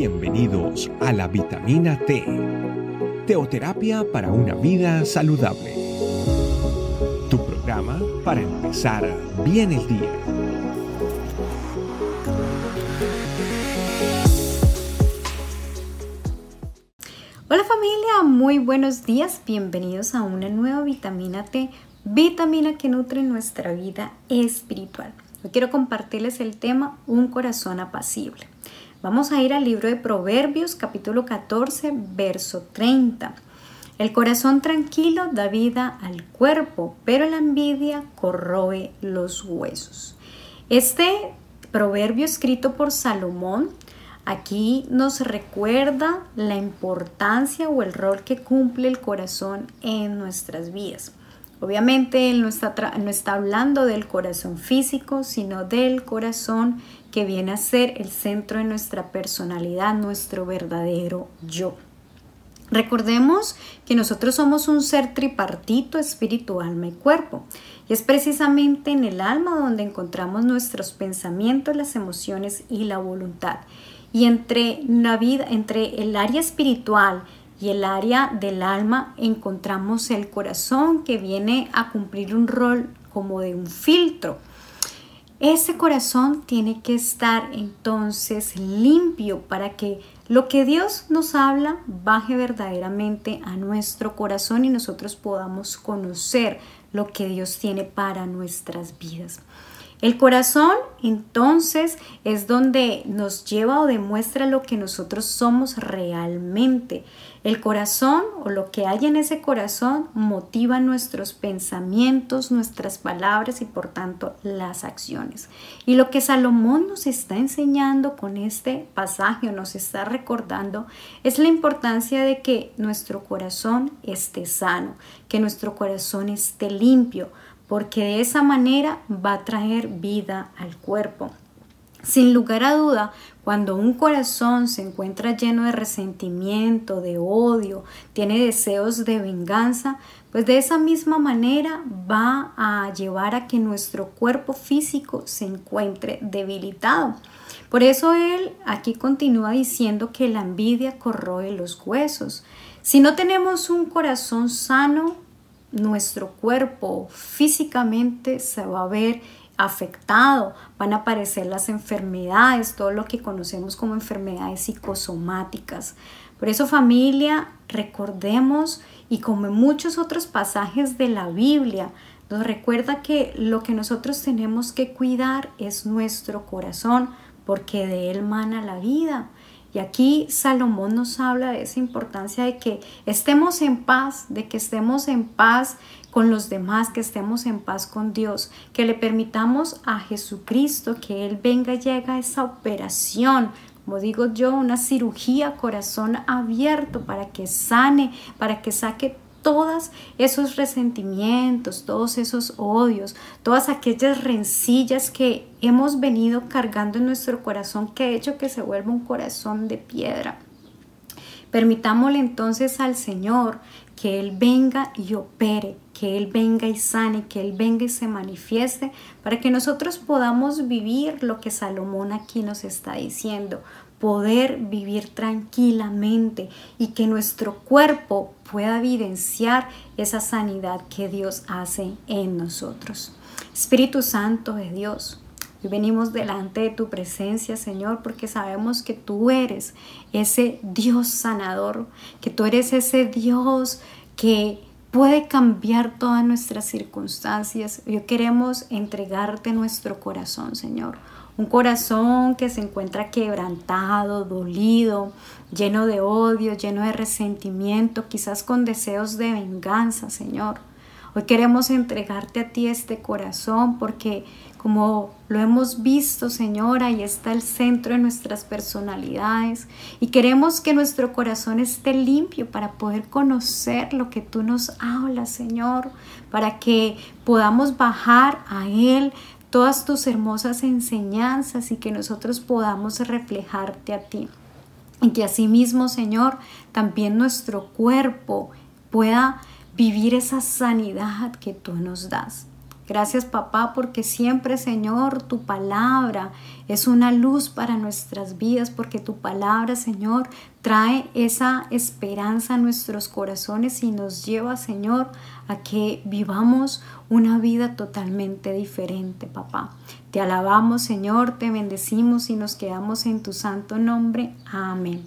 Bienvenidos a la vitamina T, teoterapia para una vida saludable. Tu programa para empezar bien el día. Hola familia, muy buenos días, bienvenidos a una nueva vitamina T, vitamina que nutre nuestra vida espiritual. Hoy quiero compartirles el tema Un corazón apacible. Vamos a ir al libro de Proverbios capítulo 14, verso 30. El corazón tranquilo da vida al cuerpo, pero la envidia corroe los huesos. Este proverbio escrito por Salomón aquí nos recuerda la importancia o el rol que cumple el corazón en nuestras vidas. Obviamente él no está, no está hablando del corazón físico, sino del corazón que viene a ser el centro de nuestra personalidad, nuestro verdadero yo. Recordemos que nosotros somos un ser tripartito, espíritu, alma y cuerpo. Y es precisamente en el alma donde encontramos nuestros pensamientos, las emociones y la voluntad. Y entre la vida, entre el área espiritual y el área del alma encontramos el corazón que viene a cumplir un rol como de un filtro. Ese corazón tiene que estar entonces limpio para que lo que Dios nos habla baje verdaderamente a nuestro corazón y nosotros podamos conocer lo que Dios tiene para nuestras vidas. El corazón entonces es donde nos lleva o demuestra lo que nosotros somos realmente. El corazón o lo que hay en ese corazón motiva nuestros pensamientos, nuestras palabras y por tanto las acciones. Y lo que Salomón nos está enseñando con este pasaje o nos está recordando es la importancia de que nuestro corazón esté sano, que nuestro corazón esté limpio porque de esa manera va a traer vida al cuerpo. Sin lugar a duda, cuando un corazón se encuentra lleno de resentimiento, de odio, tiene deseos de venganza, pues de esa misma manera va a llevar a que nuestro cuerpo físico se encuentre debilitado. Por eso él aquí continúa diciendo que la envidia corroe los huesos. Si no tenemos un corazón sano, nuestro cuerpo físicamente se va a ver afectado, van a aparecer las enfermedades, todo lo que conocemos como enfermedades psicosomáticas. Por eso familia, recordemos y como en muchos otros pasajes de la Biblia, nos recuerda que lo que nosotros tenemos que cuidar es nuestro corazón, porque de él mana la vida. Y aquí Salomón nos habla de esa importancia de que estemos en paz, de que estemos en paz con los demás, que estemos en paz con Dios, que le permitamos a Jesucristo que Él venga y llegue a esa operación, como digo yo, una cirugía corazón abierto para que sane, para que saque todos esos resentimientos, todos esos odios, todas aquellas rencillas que hemos venido cargando en nuestro corazón que ha hecho que se vuelva un corazón de piedra. Permitámosle entonces al Señor que Él venga y opere, que Él venga y sane, que Él venga y se manifieste, para que nosotros podamos vivir lo que Salomón aquí nos está diciendo, poder vivir tranquilamente y que nuestro cuerpo pueda evidenciar esa sanidad que Dios hace en nosotros. Espíritu Santo de Dios, Hoy venimos delante de tu presencia, Señor, porque sabemos que tú eres ese Dios sanador, que tú eres ese Dios que puede cambiar todas nuestras circunstancias. Hoy queremos entregarte nuestro corazón, Señor un corazón que se encuentra quebrantado, dolido, lleno de odio, lleno de resentimiento, quizás con deseos de venganza, Señor. Hoy queremos entregarte a ti este corazón porque como lo hemos visto, Señor, ahí está el centro de nuestras personalidades y queremos que nuestro corazón esté limpio para poder conocer lo que tú nos hablas, Señor, para que podamos bajar a Él todas tus hermosas enseñanzas y que nosotros podamos reflejarte a ti. Y que asimismo, Señor, también nuestro cuerpo pueda vivir esa sanidad que tú nos das. Gracias papá porque siempre Señor tu palabra es una luz para nuestras vidas porque tu palabra Señor trae esa esperanza a nuestros corazones y nos lleva Señor a que vivamos una vida totalmente diferente papá. Te alabamos Señor, te bendecimos y nos quedamos en tu santo nombre. Amén.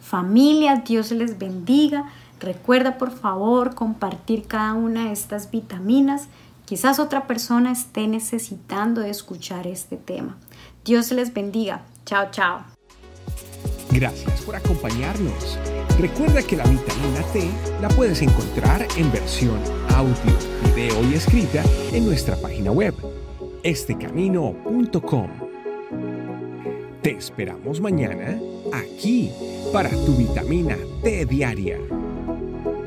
Familia, Dios les bendiga. Recuerda por favor compartir cada una de estas vitaminas Quizás otra persona esté necesitando escuchar este tema. Dios les bendiga. Chao, chao. Gracias por acompañarnos. Recuerda que la vitamina T la puedes encontrar en versión audio, video y escrita en nuestra página web, estecamino.com. Te esperamos mañana aquí para tu vitamina T diaria.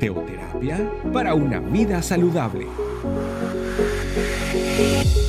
Teoterapia para una vida saludable. Thank you.